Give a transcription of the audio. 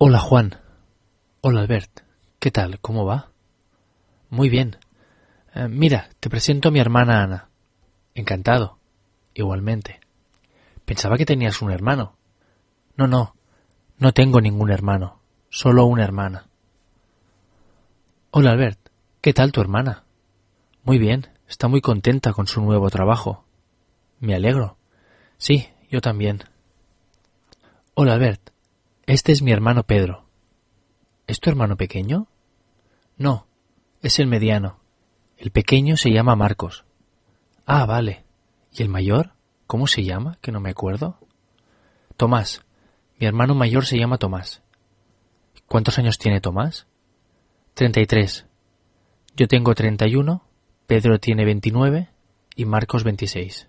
Hola Juan. Hola Albert. ¿Qué tal? ¿Cómo va? Muy bien. Eh, mira, te presento a mi hermana Ana. Encantado. Igualmente. Pensaba que tenías un hermano. No, no. No tengo ningún hermano. Solo una hermana. Hola Albert. ¿Qué tal tu hermana? Muy bien. Está muy contenta con su nuevo trabajo. Me alegro. Sí, yo también. Hola Albert. Este es mi hermano Pedro. ¿Es tu hermano pequeño? No, es el mediano. El pequeño se llama Marcos. Ah, vale. ¿Y el mayor? ¿Cómo se llama? Que no me acuerdo. Tomás. Mi hermano mayor se llama Tomás. ¿Cuántos años tiene Tomás? Treinta y tres. Yo tengo treinta y uno, Pedro tiene veintinueve y Marcos veintiséis.